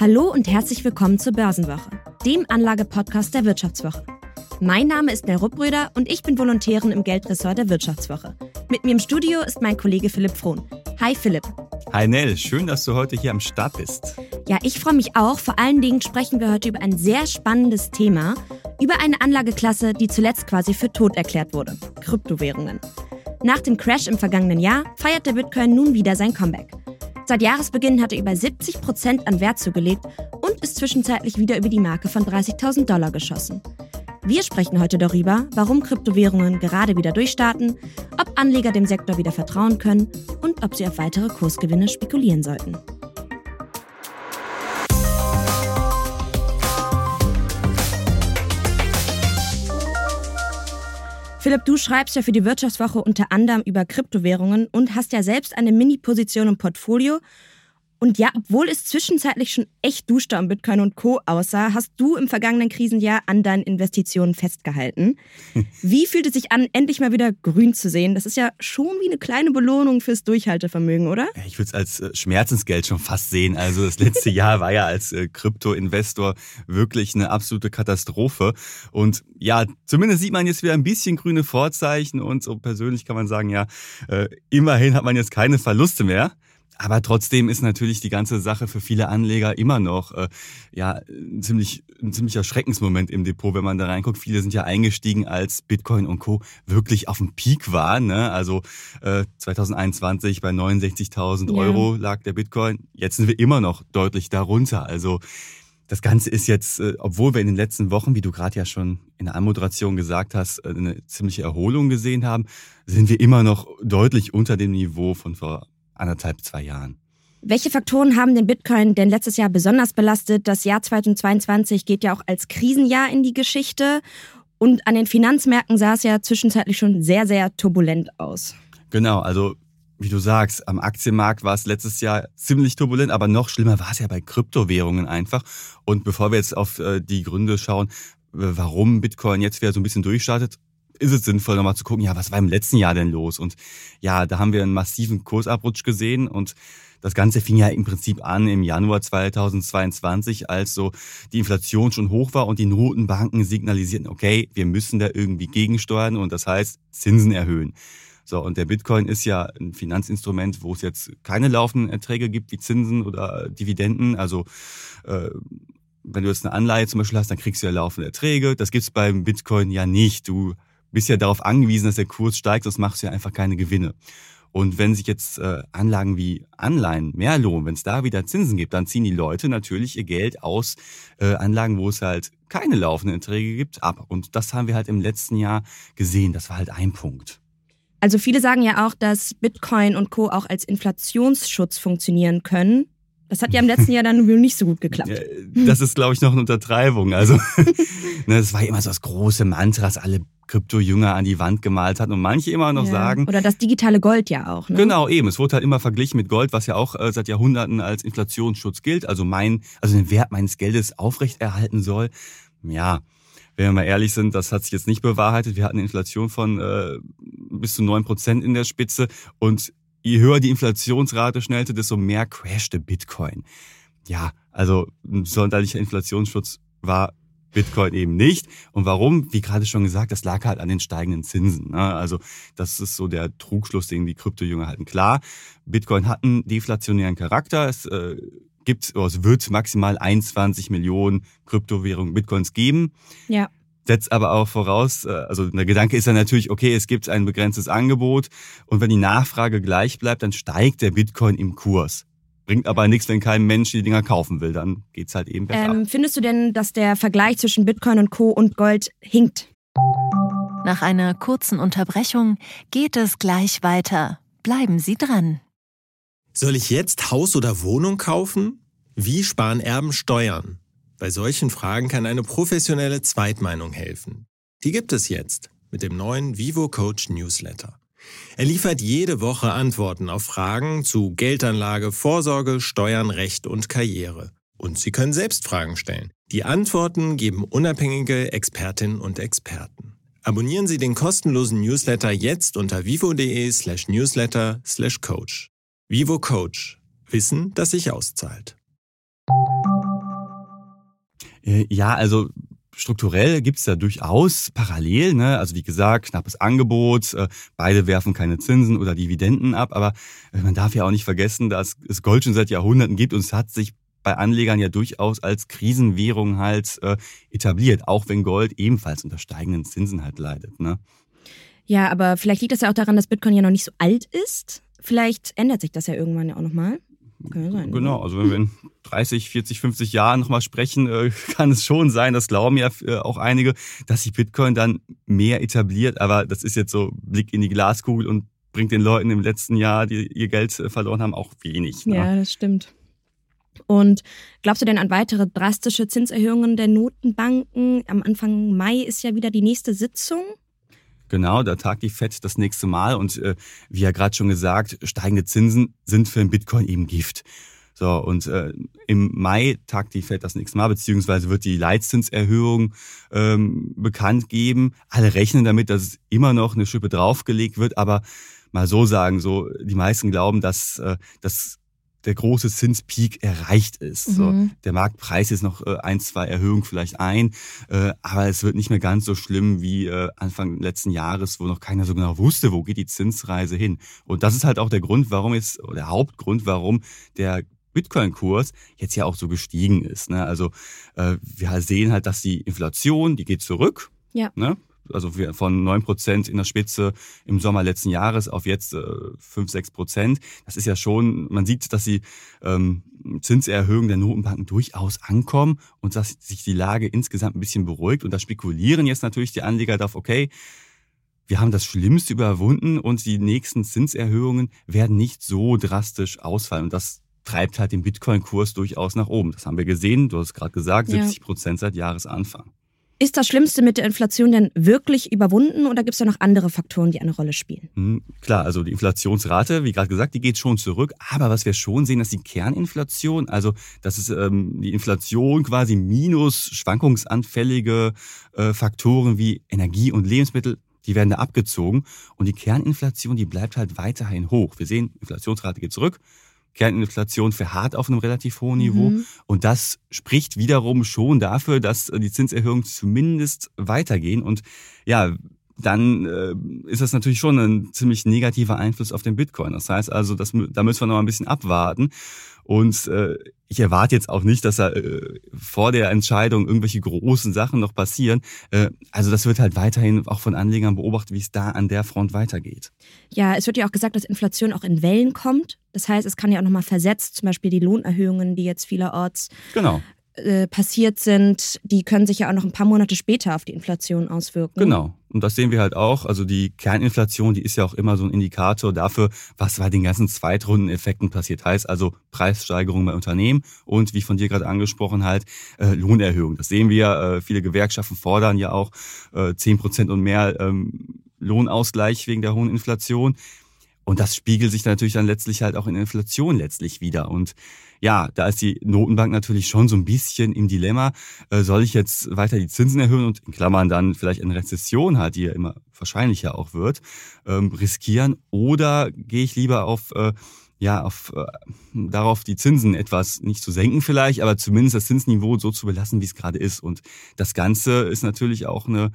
Hallo und herzlich willkommen zur Börsenwoche, dem Anlagepodcast der Wirtschaftswoche. Mein Name ist Nell Ruppröder und ich bin Volontärin im Geldressort der Wirtschaftswoche. Mit mir im Studio ist mein Kollege Philipp Frohn. Hi Philipp. Hi Nell, schön, dass du heute hier am Start bist. Ja, ich freue mich auch. Vor allen Dingen sprechen wir heute über ein sehr spannendes Thema, über eine Anlageklasse, die zuletzt quasi für tot erklärt wurde, Kryptowährungen. Nach dem Crash im vergangenen Jahr feiert der Bitcoin nun wieder sein Comeback. Seit Jahresbeginn hat er über 70 Prozent an Wert zugelegt und ist zwischenzeitlich wieder über die Marke von 30.000 Dollar geschossen. Wir sprechen heute darüber, warum Kryptowährungen gerade wieder durchstarten, ob Anleger dem Sektor wieder vertrauen können und ob sie auf weitere Kursgewinne spekulieren sollten. Philipp, du schreibst ja für die Wirtschaftswoche unter anderem über Kryptowährungen und hast ja selbst eine Mini-Position im Portfolio. Und ja, obwohl es zwischenzeitlich schon echt duster um Bitcoin und Co. aussah, hast du im vergangenen Krisenjahr an deinen Investitionen festgehalten. Wie fühlt es sich an, endlich mal wieder grün zu sehen? Das ist ja schon wie eine kleine Belohnung fürs Durchhaltevermögen, oder? Ich würde es als äh, Schmerzensgeld schon fast sehen. Also das letzte Jahr war ja als äh, Krypto-Investor wirklich eine absolute Katastrophe. Und ja, zumindest sieht man jetzt wieder ein bisschen grüne Vorzeichen und so persönlich kann man sagen, ja, äh, immerhin hat man jetzt keine Verluste mehr. Aber trotzdem ist natürlich die ganze Sache für viele Anleger immer noch äh, ja ein, ziemlich, ein ziemlicher Schreckensmoment im Depot, wenn man da reinguckt. Viele sind ja eingestiegen, als Bitcoin und Co. wirklich auf dem Peak waren. Ne? Also äh, 2021 bei 69.000 Euro ja. lag der Bitcoin. Jetzt sind wir immer noch deutlich darunter. Also das Ganze ist jetzt, äh, obwohl wir in den letzten Wochen, wie du gerade ja schon in der Anmoderation gesagt hast, äh, eine ziemliche Erholung gesehen haben, sind wir immer noch deutlich unter dem Niveau von vor anderthalb, zwei Jahren. Welche Faktoren haben den Bitcoin denn letztes Jahr besonders belastet? Das Jahr 2022 geht ja auch als Krisenjahr in die Geschichte. Und an den Finanzmärkten sah es ja zwischenzeitlich schon sehr, sehr turbulent aus. Genau, also wie du sagst, am Aktienmarkt war es letztes Jahr ziemlich turbulent, aber noch schlimmer war es ja bei Kryptowährungen einfach. Und bevor wir jetzt auf äh, die Gründe schauen, warum Bitcoin jetzt wieder so ein bisschen durchstartet, ist es sinnvoll, nochmal zu gucken, ja, was war im letzten Jahr denn los? Und ja, da haben wir einen massiven Kursabrutsch gesehen und das Ganze fing ja im Prinzip an im Januar 2022, als so die Inflation schon hoch war und die Notenbanken signalisierten, okay, wir müssen da irgendwie gegensteuern und das heißt Zinsen erhöhen. So, und der Bitcoin ist ja ein Finanzinstrument, wo es jetzt keine laufenden Erträge gibt wie Zinsen oder Dividenden. Also äh, wenn du jetzt eine Anleihe zum Beispiel hast, dann kriegst du ja laufende Erträge. Das gibt's beim Bitcoin ja nicht. Du bist ja darauf angewiesen, dass der Kurs steigt, sonst machst du ja einfach keine Gewinne. Und wenn sich jetzt äh, Anlagen wie Anleihen mehr lohnen, wenn es da wieder Zinsen gibt, dann ziehen die Leute natürlich ihr Geld aus äh, Anlagen, wo es halt keine laufenden Erträge gibt, ab. Und das haben wir halt im letzten Jahr gesehen. Das war halt ein Punkt. Also viele sagen ja auch, dass Bitcoin und Co. auch als Inflationsschutz funktionieren können. Das hat ja im letzten Jahr dann nicht so gut geklappt. Das ist, glaube ich, noch eine Untertreibung. Also, ne, das war immer so das große Mantra, das alle Krypto-Jünger an die Wand gemalt hat und manche immer noch ja. sagen. Oder das digitale Gold ja auch. Ne? Genau, eben. Es wurde halt immer verglichen mit Gold, was ja auch äh, seit Jahrhunderten als Inflationsschutz gilt. Also mein, also den Wert meines Geldes aufrechterhalten soll. Ja, wenn wir mal ehrlich sind, das hat sich jetzt nicht bewahrheitet. Wir hatten eine Inflation von äh, bis zu neun Prozent in der Spitze und je höher die Inflationsrate schnellte, desto mehr crashte Bitcoin. Ja, also ein sonderlicher Inflationsschutz war Bitcoin eben nicht. Und warum? Wie gerade schon gesagt, das lag halt an den steigenden Zinsen. Ne? Also das ist so der Trugschluss, den die Kryptojünger halten. Klar, Bitcoin hat einen deflationären Charakter. Es äh, gibt, oder es wird maximal 21 Millionen Kryptowährungen Bitcoins geben. Ja setzt aber auch voraus, äh, also der Gedanke ist ja natürlich, okay, es gibt ein begrenztes Angebot und wenn die Nachfrage gleich bleibt, dann steigt der Bitcoin im Kurs. Bringt aber nichts, wenn kein Mensch die Dinger kaufen will, dann geht's halt eben besser. Ähm, findest du denn, dass der Vergleich zwischen Bitcoin und Co. und Gold hinkt? Nach einer kurzen Unterbrechung geht es gleich weiter. Bleiben Sie dran. Soll ich jetzt Haus oder Wohnung kaufen? Wie sparen Erben Steuern? Bei solchen Fragen kann eine professionelle Zweitmeinung helfen. Die gibt es jetzt mit dem neuen Vivo Coach Newsletter. Er liefert jede Woche Antworten auf Fragen zu Geldanlage, Vorsorge, Steuern, Recht und Karriere. Und Sie können selbst Fragen stellen. Die Antworten geben unabhängige Expertinnen und Experten. Abonnieren Sie den kostenlosen Newsletter jetzt unter vivo.de slash newsletter slash coach. Vivo Coach. Wissen, das sich auszahlt. Äh, ja, also strukturell gibt's da durchaus parallel, ne? Also wie gesagt, knappes Angebot, äh, beide werfen keine Zinsen oder Dividenden ab, aber äh, man darf ja auch nicht vergessen, dass es Gold schon seit Jahrhunderten gibt und es hat sich bei Anlegern ja durchaus als Krisenwährung halt äh, etabliert, auch wenn Gold ebenfalls unter steigenden Zinsen halt leidet. Ne? Ja, aber vielleicht liegt das ja auch daran, dass Bitcoin ja noch nicht so alt ist. Vielleicht ändert sich das ja irgendwann ja auch nochmal. Kann sein. Genau, also wenn wir in 30, 40, 50 Jahren nochmal sprechen, äh, kann es schon sein, das glauben ja äh, auch einige, dass sich Bitcoin dann mehr etabliert. Aber das ist jetzt so Blick in die Glaskugel und bringt den Leuten im letzten Jahr, die ihr Geld äh, verloren haben, auch wenig. Ne? Ja, das stimmt. Und glaubst du denn an weitere drastische Zinserhöhungen der Notenbanken? Am Anfang Mai ist ja wieder die nächste Sitzung. Genau, da tagt die FED das nächste Mal und äh, wie ja gerade schon gesagt, steigende Zinsen sind für den Bitcoin eben Gift. So, und äh, im Mai tagt die FED das nächste Mal, beziehungsweise wird die Leitzinserhöhung ähm, bekannt geben. Alle rechnen damit, dass immer noch eine Schippe draufgelegt wird, aber mal so sagen, so die meisten glauben, dass äh, das der große Zinspeak erreicht ist. Mhm. So, der Marktpreis ist noch äh, ein, zwei Erhöhungen vielleicht ein, äh, aber es wird nicht mehr ganz so schlimm wie äh, Anfang letzten Jahres, wo noch keiner so genau wusste, wo geht die Zinsreise hin. Und das ist halt auch der Grund, warum jetzt, oder der Hauptgrund, warum der Bitcoin-Kurs jetzt ja auch so gestiegen ist. Ne? Also äh, wir sehen halt, dass die Inflation, die geht zurück. Ja. Ne? Also von neun Prozent in der Spitze im Sommer letzten Jahres auf jetzt äh, fünf, sechs Prozent. Das ist ja schon, man sieht, dass die ähm, Zinserhöhungen der Notenbanken durchaus ankommen und dass sich die Lage insgesamt ein bisschen beruhigt. Und da spekulieren jetzt natürlich die Anleger darauf, okay, wir haben das Schlimmste überwunden und die nächsten Zinserhöhungen werden nicht so drastisch ausfallen. Und das treibt halt den Bitcoin-Kurs durchaus nach oben. Das haben wir gesehen, du hast gerade gesagt, 70 Prozent seit Jahresanfang. Ist das Schlimmste mit der Inflation denn wirklich überwunden oder gibt es da noch andere Faktoren, die eine Rolle spielen? Hm, klar, also die Inflationsrate, wie gerade gesagt, die geht schon zurück. Aber was wir schon sehen, dass die Kerninflation, also das ist ähm, die Inflation quasi minus schwankungsanfällige äh, Faktoren wie Energie und Lebensmittel, die werden da abgezogen. Und die Kerninflation, die bleibt halt weiterhin hoch. Wir sehen, Inflationsrate geht zurück. Kerninflation verharrt auf einem relativ hohen Niveau. Mhm. Und das spricht wiederum schon dafür, dass die Zinserhöhungen zumindest weitergehen. Und ja, dann äh, ist das natürlich schon ein ziemlich negativer Einfluss auf den Bitcoin. Das heißt also, das, da müssen wir noch ein bisschen abwarten. Und äh, ich erwarte jetzt auch nicht, dass da äh, vor der Entscheidung irgendwelche großen Sachen noch passieren. Äh, also das wird halt weiterhin auch von Anlegern beobachtet, wie es da an der Front weitergeht. Ja, es wird ja auch gesagt, dass Inflation auch in Wellen kommt. Das heißt, es kann ja auch nochmal versetzt, zum Beispiel die Lohnerhöhungen, die jetzt vielerorts genau. Äh, passiert sind, die können sich ja auch noch ein paar Monate später auf die Inflation auswirken. Genau. Und das sehen wir halt auch. Also die Kerninflation, die ist ja auch immer so ein Indikator dafür, was bei den ganzen Zweitrundeneffekten passiert. Heißt also Preissteigerung bei Unternehmen und wie von dir gerade angesprochen halt äh, Lohnerhöhung. Das sehen wir. Äh, viele Gewerkschaften fordern ja auch äh, 10 Prozent und mehr ähm, Lohnausgleich wegen der hohen Inflation. Und das spiegelt sich natürlich dann letztlich halt auch in Inflation letztlich wieder. Und ja, da ist die Notenbank natürlich schon so ein bisschen im Dilemma. Äh, soll ich jetzt weiter die Zinsen erhöhen und in Klammern dann vielleicht eine Rezession hat, die ja immer wahrscheinlicher auch wird, ähm, riskieren? Oder gehe ich lieber auf äh, ja, auf, äh, darauf die Zinsen etwas nicht zu senken vielleicht, aber zumindest das Zinsniveau so zu belassen, wie es gerade ist. Und das Ganze ist natürlich auch eine,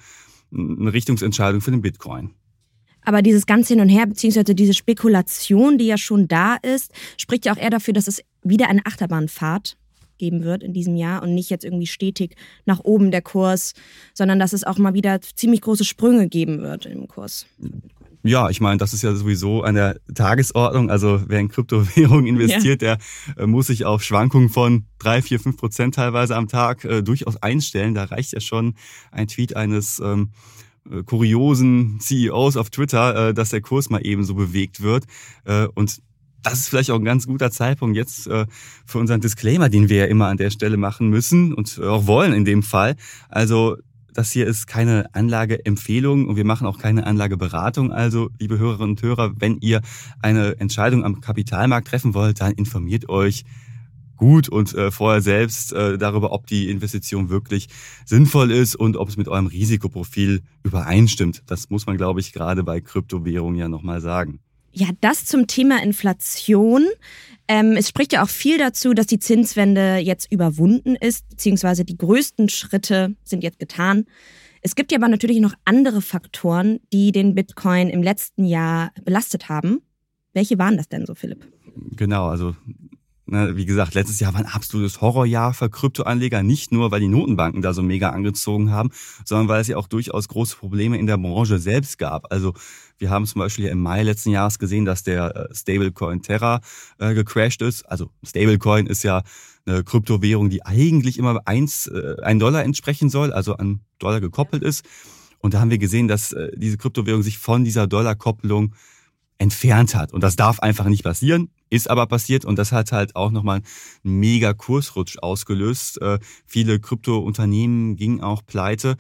eine Richtungsentscheidung für den Bitcoin. Aber dieses ganze Hin und Her, beziehungsweise diese Spekulation, die ja schon da ist, spricht ja auch eher dafür, dass es wieder eine Achterbahnfahrt geben wird in diesem Jahr und nicht jetzt irgendwie stetig nach oben der Kurs, sondern dass es auch mal wieder ziemlich große Sprünge geben wird im Kurs. Ja, ich meine, das ist ja sowieso an der Tagesordnung. Also wer in Kryptowährungen investiert, ja. der äh, muss sich auf Schwankungen von drei, vier, fünf Prozent teilweise am Tag äh, durchaus einstellen. Da reicht ja schon ein Tweet eines ähm, äh, kuriosen CEOs auf Twitter, äh, dass der Kurs mal eben so bewegt wird. Äh, und das ist vielleicht auch ein ganz guter Zeitpunkt jetzt äh, für unseren Disclaimer, den wir ja immer an der Stelle machen müssen und auch wollen in dem Fall. Also das hier ist keine Anlageempfehlung und wir machen auch keine Anlageberatung. Also, liebe Hörerinnen und Hörer, wenn ihr eine Entscheidung am Kapitalmarkt treffen wollt, dann informiert euch gut und äh, vorher selbst äh, darüber, ob die Investition wirklich sinnvoll ist und ob es mit eurem Risikoprofil übereinstimmt. Das muss man, glaube ich, gerade bei Kryptowährungen ja nochmal sagen. Ja, das zum Thema Inflation. Ähm, es spricht ja auch viel dazu, dass die Zinswende jetzt überwunden ist, beziehungsweise die größten Schritte sind jetzt getan. Es gibt ja aber natürlich noch andere Faktoren, die den Bitcoin im letzten Jahr belastet haben. Welche waren das denn so, Philipp? Genau, also wie gesagt, letztes Jahr war ein absolutes Horrorjahr für Kryptoanleger, nicht nur, weil die Notenbanken da so mega angezogen haben, sondern weil es ja auch durchaus große Probleme in der Branche selbst gab. Also wir haben zum Beispiel im Mai letzten Jahres gesehen, dass der äh, Stablecoin Terra äh, gecrashed ist. Also Stablecoin ist ja eine Kryptowährung, die eigentlich immer eins, äh, ein Dollar entsprechen soll, also an Dollar gekoppelt ist. Und da haben wir gesehen, dass äh, diese Kryptowährung sich von dieser Dollarkopplung entfernt hat. Und das darf einfach nicht passieren, ist aber passiert und das hat halt auch nochmal einen mega Kursrutsch ausgelöst. Äh, viele Kryptounternehmen gingen auch pleite.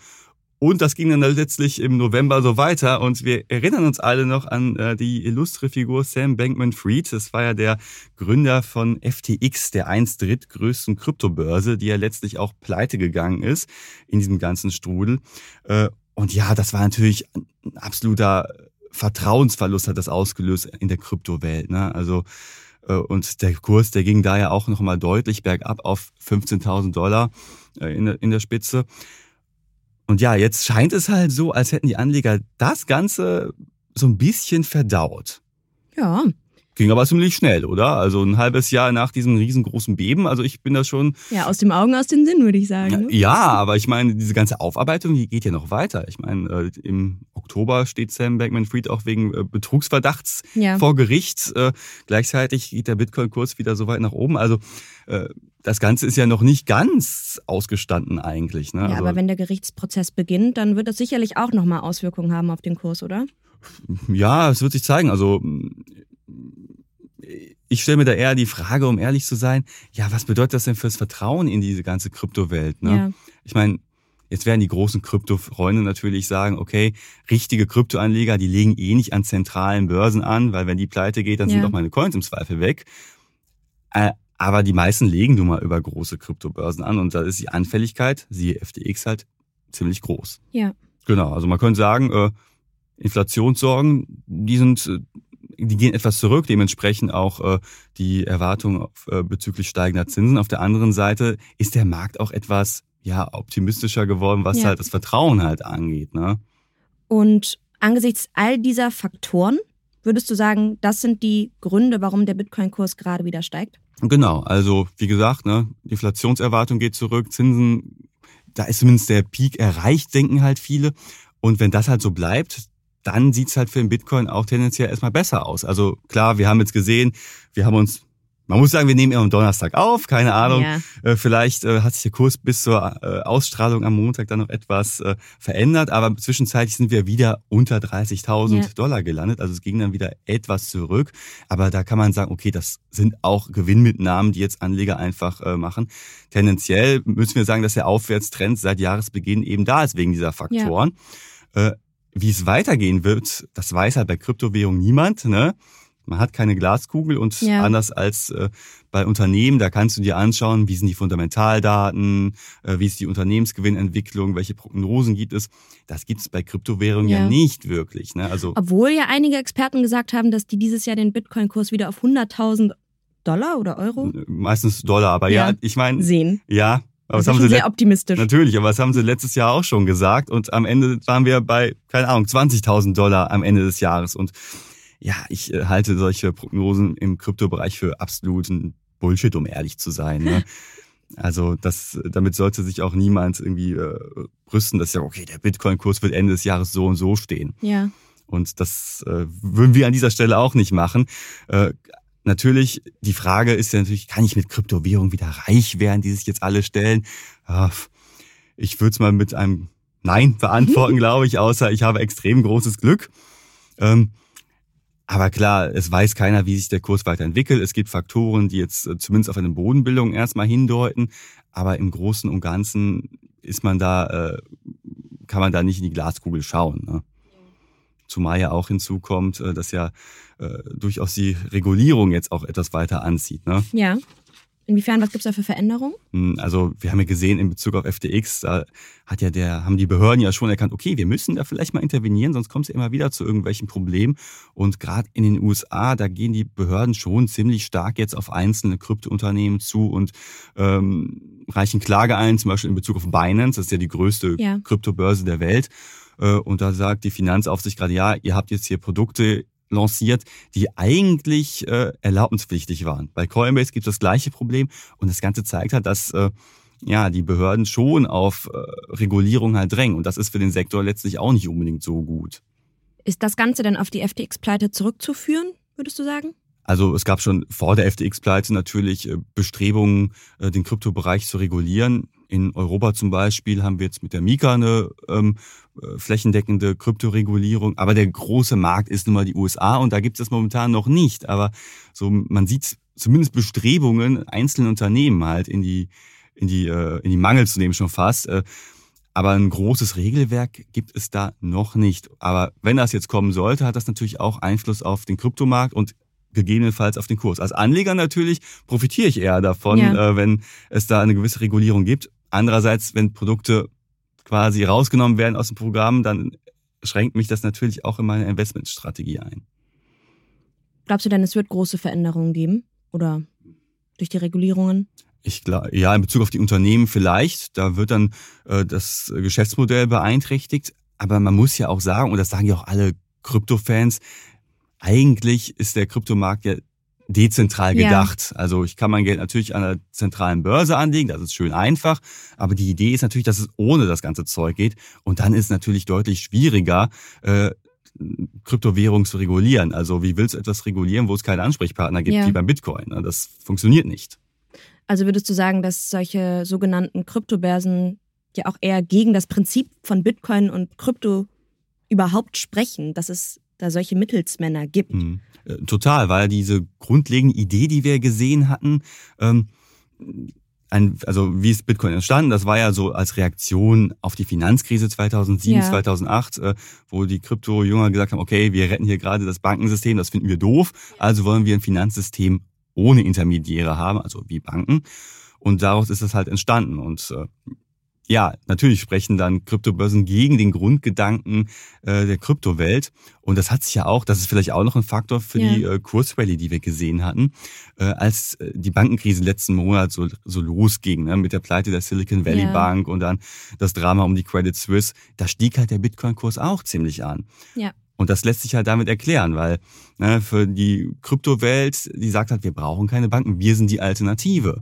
Und das ging dann letztlich im November so weiter. Und wir erinnern uns alle noch an äh, die illustre Figur Sam Bankman-Fried. Das war ja der Gründer von FTX, der einst drittgrößten Kryptobörse, die ja letztlich auch pleite gegangen ist in diesem ganzen Strudel. Äh, und ja, das war natürlich ein absoluter Vertrauensverlust hat das ausgelöst in der Kryptowelt. Ne? Also und der Kurs, der ging da ja auch nochmal deutlich bergab auf 15.000 Dollar äh, in der Spitze. Und ja, jetzt scheint es halt so, als hätten die Anleger das Ganze so ein bisschen verdaut. Ja, Ging aber ziemlich schnell, oder? Also ein halbes Jahr nach diesem riesengroßen Beben. Also ich bin da schon. Ja, aus dem Augen, aus dem Sinn, würde ich sagen. Ne? Ja, aber ich meine, diese ganze Aufarbeitung, die geht ja noch weiter. Ich meine, äh, im Oktober steht Sam Bankman-Fried auch wegen äh, Betrugsverdachts ja. vor Gericht. Äh, gleichzeitig geht der Bitcoin-Kurs wieder so weit nach oben. Also das Ganze ist ja noch nicht ganz ausgestanden eigentlich. Ne? Ja, also, aber wenn der Gerichtsprozess beginnt, dann wird das sicherlich auch nochmal Auswirkungen haben auf den Kurs, oder? Ja, es wird sich zeigen. Also ich stelle mir da eher die Frage, um ehrlich zu sein, ja, was bedeutet das denn fürs Vertrauen in diese ganze Kryptowelt? Ne? Ja. Ich meine, jetzt werden die großen Kryptofreunde natürlich sagen, okay, richtige Kryptoanleger, die legen eh nicht an zentralen Börsen an, weil wenn die pleite geht, dann ja. sind doch meine Coins im Zweifel weg. Äh, aber die meisten legen nun mal über große Kryptobörsen an und da ist die Anfälligkeit, siehe FTX halt, ziemlich groß. Ja. Genau, also man könnte sagen, äh, Inflationssorgen, die sind äh, die gehen etwas zurück, dementsprechend auch äh, die Erwartungen äh, bezüglich steigender Zinsen. Auf der anderen Seite ist der Markt auch etwas ja optimistischer geworden, was ja. halt das Vertrauen halt angeht. Ne? Und angesichts all dieser Faktoren würdest du sagen, das sind die Gründe, warum der Bitcoin-Kurs gerade wieder steigt? Genau, also wie gesagt, ne, die Inflationserwartung geht zurück, Zinsen, da ist zumindest der Peak erreicht, denken halt viele. Und wenn das halt so bleibt, dann sieht's halt für den Bitcoin auch tendenziell erstmal besser aus. Also klar, wir haben jetzt gesehen, wir haben uns man muss sagen, wir nehmen ja am Donnerstag auf, keine Ahnung. Ja. Äh, vielleicht äh, hat sich der Kurs bis zur äh, Ausstrahlung am Montag dann noch etwas verändert, aber zwischenzeitlich sind wir wieder unter 30.000 ja. Dollar gelandet. Also es ging dann wieder etwas zurück. Aber da kann man sagen, okay, das sind auch Gewinnmitnahmen, die jetzt Anleger einfach machen. Tendenziell müssen wir sagen, dass der Aufwärtstrend seit Jahresbeginn eben da ist wegen dieser Faktoren. Ja. Wie es weitergehen wird, das weiß halt bei Kryptowährungen niemand. Ne? Man hat keine Glaskugel und ja. anders als äh, bei Unternehmen, da kannst du dir anschauen, wie sind die Fundamentaldaten, äh, wie ist die Unternehmensgewinnentwicklung, welche Prognosen gibt es. Das gibt es bei Kryptowährungen ja. ja, nicht wirklich. Ne? Also, Obwohl ja einige Experten gesagt haben, dass die dieses Jahr den Bitcoin-Kurs wieder auf 100.000 Dollar oder Euro? Meistens Dollar, aber ja, ja ich meine. Sehen. Ja, aber das, das haben sie sehr optimistisch. Natürlich, aber das haben sie letztes Jahr auch schon gesagt. Und am Ende waren wir bei, keine Ahnung, 20.000 Dollar am Ende des Jahres. Und ja, ich äh, halte solche Prognosen im Kryptobereich für absoluten Bullshit, um ehrlich zu sein. Ne? Also das, damit sollte sich auch niemand irgendwie äh, rüsten, dass ja, okay, der Bitcoin-Kurs wird Ende des Jahres so und so stehen. Ja. Und das äh, würden wir an dieser Stelle auch nicht machen. Äh, Natürlich, die Frage ist ja natürlich, kann ich mit Kryptowährung wieder reich werden, die sich jetzt alle stellen? Ich würde es mal mit einem Nein beantworten, glaube ich, außer ich habe extrem großes Glück. Ähm, aber klar, es weiß keiner, wie sich der Kurs weiterentwickelt. Es gibt Faktoren, die jetzt äh, zumindest auf eine Bodenbildung erstmal hindeuten. Aber im Großen und Ganzen ist man da, äh, kann man da nicht in die Glaskugel schauen. Ne? Zumal ja auch hinzukommt, äh, dass ja äh, durchaus die Regulierung jetzt auch etwas weiter anzieht. Ne? Ja. Inwiefern, was gibt es da für Veränderungen? Hm, also wir haben ja gesehen in Bezug auf FTX, da hat ja der, haben die Behörden ja schon erkannt, okay, wir müssen da vielleicht mal intervenieren, sonst kommt es ja immer wieder zu irgendwelchen Problemen. Und gerade in den USA, da gehen die Behörden schon ziemlich stark jetzt auf einzelne Kryptounternehmen zu und ähm, reichen Klage ein, zum Beispiel in Bezug auf Binance, das ist ja die größte ja. Kryptobörse der Welt. Äh, und da sagt die Finanzaufsicht gerade, ja, ihr habt jetzt hier Produkte lanciert, die eigentlich äh, erlaubnispflichtig waren. Bei Coinbase gibt es das gleiche Problem und das Ganze zeigt halt, dass äh, ja, die Behörden schon auf äh, Regulierung halt drängen und das ist für den Sektor letztlich auch nicht unbedingt so gut. Ist das Ganze dann auf die FTX-Pleite zurückzuführen, würdest du sagen? Also es gab schon vor der FTX-Pleite natürlich äh, Bestrebungen, äh, den Kryptobereich zu regulieren. In Europa zum Beispiel haben wir jetzt mit der Mika eine ähm, äh, flächendeckende Kryptoregulierung. Aber der große Markt ist nun mal die USA und da gibt es das momentan noch nicht. Aber so man sieht zumindest Bestrebungen einzelnen Unternehmen halt in die in die in die Mangel zu nehmen schon fast. Aber ein großes Regelwerk gibt es da noch nicht. Aber wenn das jetzt kommen sollte, hat das natürlich auch Einfluss auf den Kryptomarkt und gegebenenfalls auf den Kurs. Als Anleger natürlich profitiere ich eher davon, ja. äh, wenn es da eine gewisse Regulierung gibt. Andererseits, wenn Produkte quasi rausgenommen werden aus dem Programm, dann schränkt mich das natürlich auch in meine Investmentstrategie ein. Glaubst du denn, es wird große Veränderungen geben? Oder durch die Regulierungen? Ich glaube, ja, in Bezug auf die Unternehmen vielleicht. Da wird dann äh, das Geschäftsmodell beeinträchtigt. Aber man muss ja auch sagen, und das sagen ja auch alle Krypto-Fans, eigentlich ist der Kryptomarkt ja dezentral gedacht. Ja. Also ich kann mein Geld natürlich an einer zentralen Börse anlegen, das ist schön einfach, aber die Idee ist natürlich, dass es ohne das ganze Zeug geht und dann ist es natürlich deutlich schwieriger, äh, Kryptowährung zu regulieren. Also wie willst du etwas regulieren, wo es keinen Ansprechpartner gibt, ja. wie beim Bitcoin? Ne? Das funktioniert nicht. Also würdest du sagen, dass solche sogenannten Kryptobörsen ja auch eher gegen das Prinzip von Bitcoin und Krypto überhaupt sprechen, dass es da solche Mittelsmänner gibt. Mhm. Total, weil diese grundlegende Idee, die wir gesehen hatten, ähm, ein, also wie ist Bitcoin entstanden? Das war ja so als Reaktion auf die Finanzkrise 2007, ja. 2008, äh, wo die Krypto-Jünger gesagt haben, okay, wir retten hier gerade das Bankensystem, das finden wir doof, also wollen wir ein Finanzsystem ohne Intermediäre haben, also wie Banken. Und daraus ist das halt entstanden. Und äh, ja, natürlich sprechen dann Kryptobörsen gegen den Grundgedanken äh, der Kryptowelt. Und das hat sich ja auch, das ist vielleicht auch noch ein Faktor für ja. die äh, Kursrallye, die wir gesehen hatten, äh, als äh, die Bankenkrise letzten Monat so, so losging, ne, mit der Pleite der Silicon Valley ja. Bank und dann das Drama um die Credit Suisse, da stieg halt der Bitcoin-Kurs auch ziemlich an. Ja. Und das lässt sich halt damit erklären, weil ne, für die Kryptowelt, die sagt halt, wir brauchen keine Banken, wir sind die Alternative.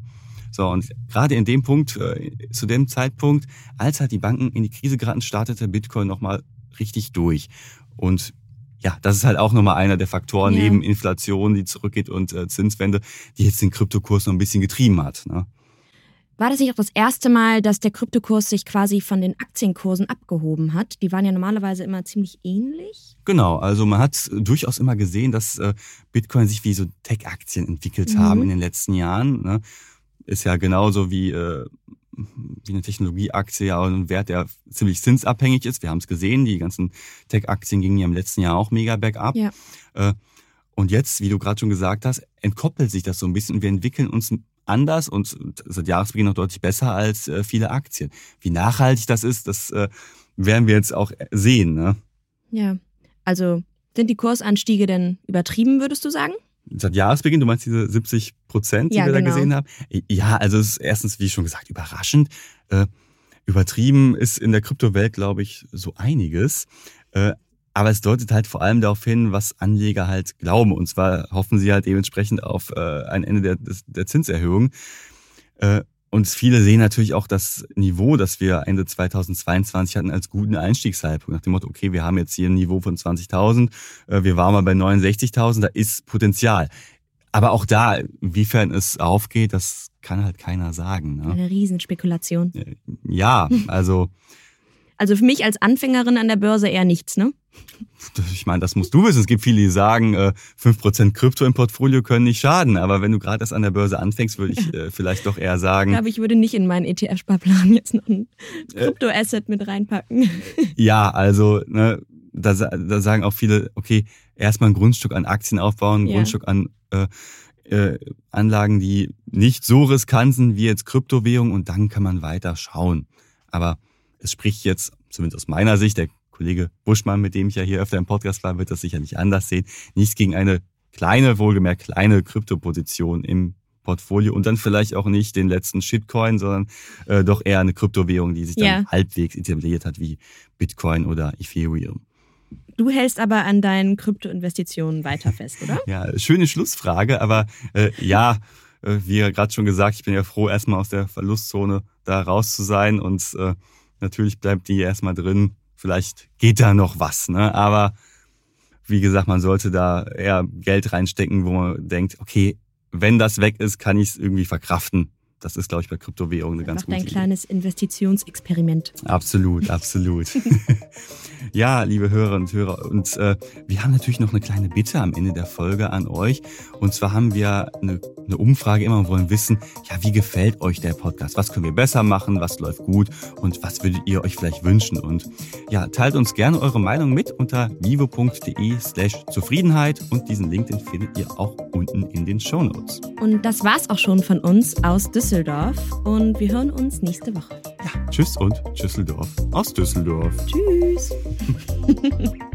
So, und gerade in dem Punkt, äh, zu dem Zeitpunkt, als halt die Banken in die Krise geraten, startete Bitcoin nochmal richtig durch. Und ja, das ist halt auch nochmal einer der Faktoren ja. neben Inflation, die zurückgeht und äh, Zinswende, die jetzt den Kryptokurs noch ein bisschen getrieben hat. Ne? War das nicht auch das erste Mal, dass der Kryptokurs sich quasi von den Aktienkursen abgehoben hat? Die waren ja normalerweise immer ziemlich ähnlich. Genau, also man hat durchaus immer gesehen, dass äh, Bitcoin sich wie so Tech-Aktien entwickelt mhm. haben in den letzten Jahren. Ne? Ist ja genauso wie, äh, wie eine Technologieaktie ja ein Wert, der ziemlich zinsabhängig ist. Wir haben es gesehen, die ganzen Tech-Aktien gingen ja im letzten Jahr auch mega bergab. Ja. Äh, und jetzt, wie du gerade schon gesagt hast, entkoppelt sich das so ein bisschen und wir entwickeln uns anders und seit Jahresbeginn noch deutlich besser als äh, viele Aktien. Wie nachhaltig das ist, das äh, werden wir jetzt auch sehen. Ne? Ja, also sind die Kursanstiege denn übertrieben, würdest du sagen? Seit Jahresbeginn, du meinst diese 70 Prozent, die ja, wir genau. da gesehen haben? Ja, also es ist erstens, wie schon gesagt, überraschend. Äh, übertrieben ist in der Kryptowelt, glaube ich, so einiges. Äh, aber es deutet halt vor allem darauf hin, was Anleger halt glauben. Und zwar hoffen sie halt dementsprechend auf äh, ein Ende der, der Zinserhöhung. Äh, und viele sehen natürlich auch das Niveau, das wir Ende 2022 hatten, als guten Einstiegszeitpunkt. Nach dem Motto, okay, wir haben jetzt hier ein Niveau von 20.000, äh, wir waren mal bei 69.000, da ist Potenzial. Aber auch da, inwiefern es aufgeht, das kann halt keiner sagen. Ne? Eine Riesenspekulation. Ja, also also für mich als Anfängerin an der Börse eher nichts, ne? Ich meine, das musst du wissen. Es gibt viele, die sagen, 5% äh, Krypto im Portfolio können nicht schaden. Aber wenn du gerade erst an der Börse anfängst, würde ich äh, vielleicht doch eher sagen. Ich glaube, ich würde nicht in meinen ETF-Sparplan jetzt noch ein äh, Krypto-Asset mit reinpacken. Ja, also ne, da, da sagen auch viele, okay, erstmal ein Grundstück an Aktien aufbauen, ein ja. Grundstück an äh, äh, Anlagen, die nicht so riskant sind wie jetzt Kryptowährung und dann kann man weiter schauen. Aber es spricht jetzt, zumindest aus meiner Sicht, der Kollege Buschmann, mit dem ich ja hier öfter im Podcast war, wird das sicherlich anders sehen, nichts gegen eine kleine, wohlgemerkt kleine Kryptoposition im Portfolio und dann vielleicht auch nicht den letzten Shitcoin, sondern äh, doch eher eine Kryptowährung, die sich dann Ja. halbwegs etabliert hat wie Bitcoin oder Ethereum. Du hältst aber an deinen Kryptoinvestitionen weiter fest, oder? Ja, schöne Schlussfrage, aber äh, ja, äh, wie ja gerade schon gesagt, ich bin ja froh, erstmal aus der Verlustzone da raus zu sein und äh, natürlich bleibt die erstmal drin. Vielleicht geht da noch was, ne? Aber wie gesagt, man sollte da eher Geld reinstecken, wo man denkt, okay, wenn das weg ist, kann ich es irgendwie verkraften. Das ist, glaube ich, bei Kryptowährungen eine ganz gute Idee. kleines Investitionsexperiment. Absolut, absolut. ja, liebe Hörerinnen und Hörer, und äh, wir haben natürlich noch eine kleine Bitte am Ende der Folge an euch. Und zwar haben wir eine, eine Umfrage immer und wollen wissen, ja, wie gefällt euch der Podcast? Was können wir besser machen? Was läuft gut? Und was würdet ihr euch vielleicht wünschen? Und ja, teilt uns gerne eure Meinung mit unter vivo.de slash Zufriedenheit und diesen Link, den findet ihr auch unten in den Shownotes. Und das war's auch schon von uns aus Düsseldorf. Und wir hören uns nächste Woche. Tschüss und Tschüsseldorf aus Düsseldorf. Tschüss.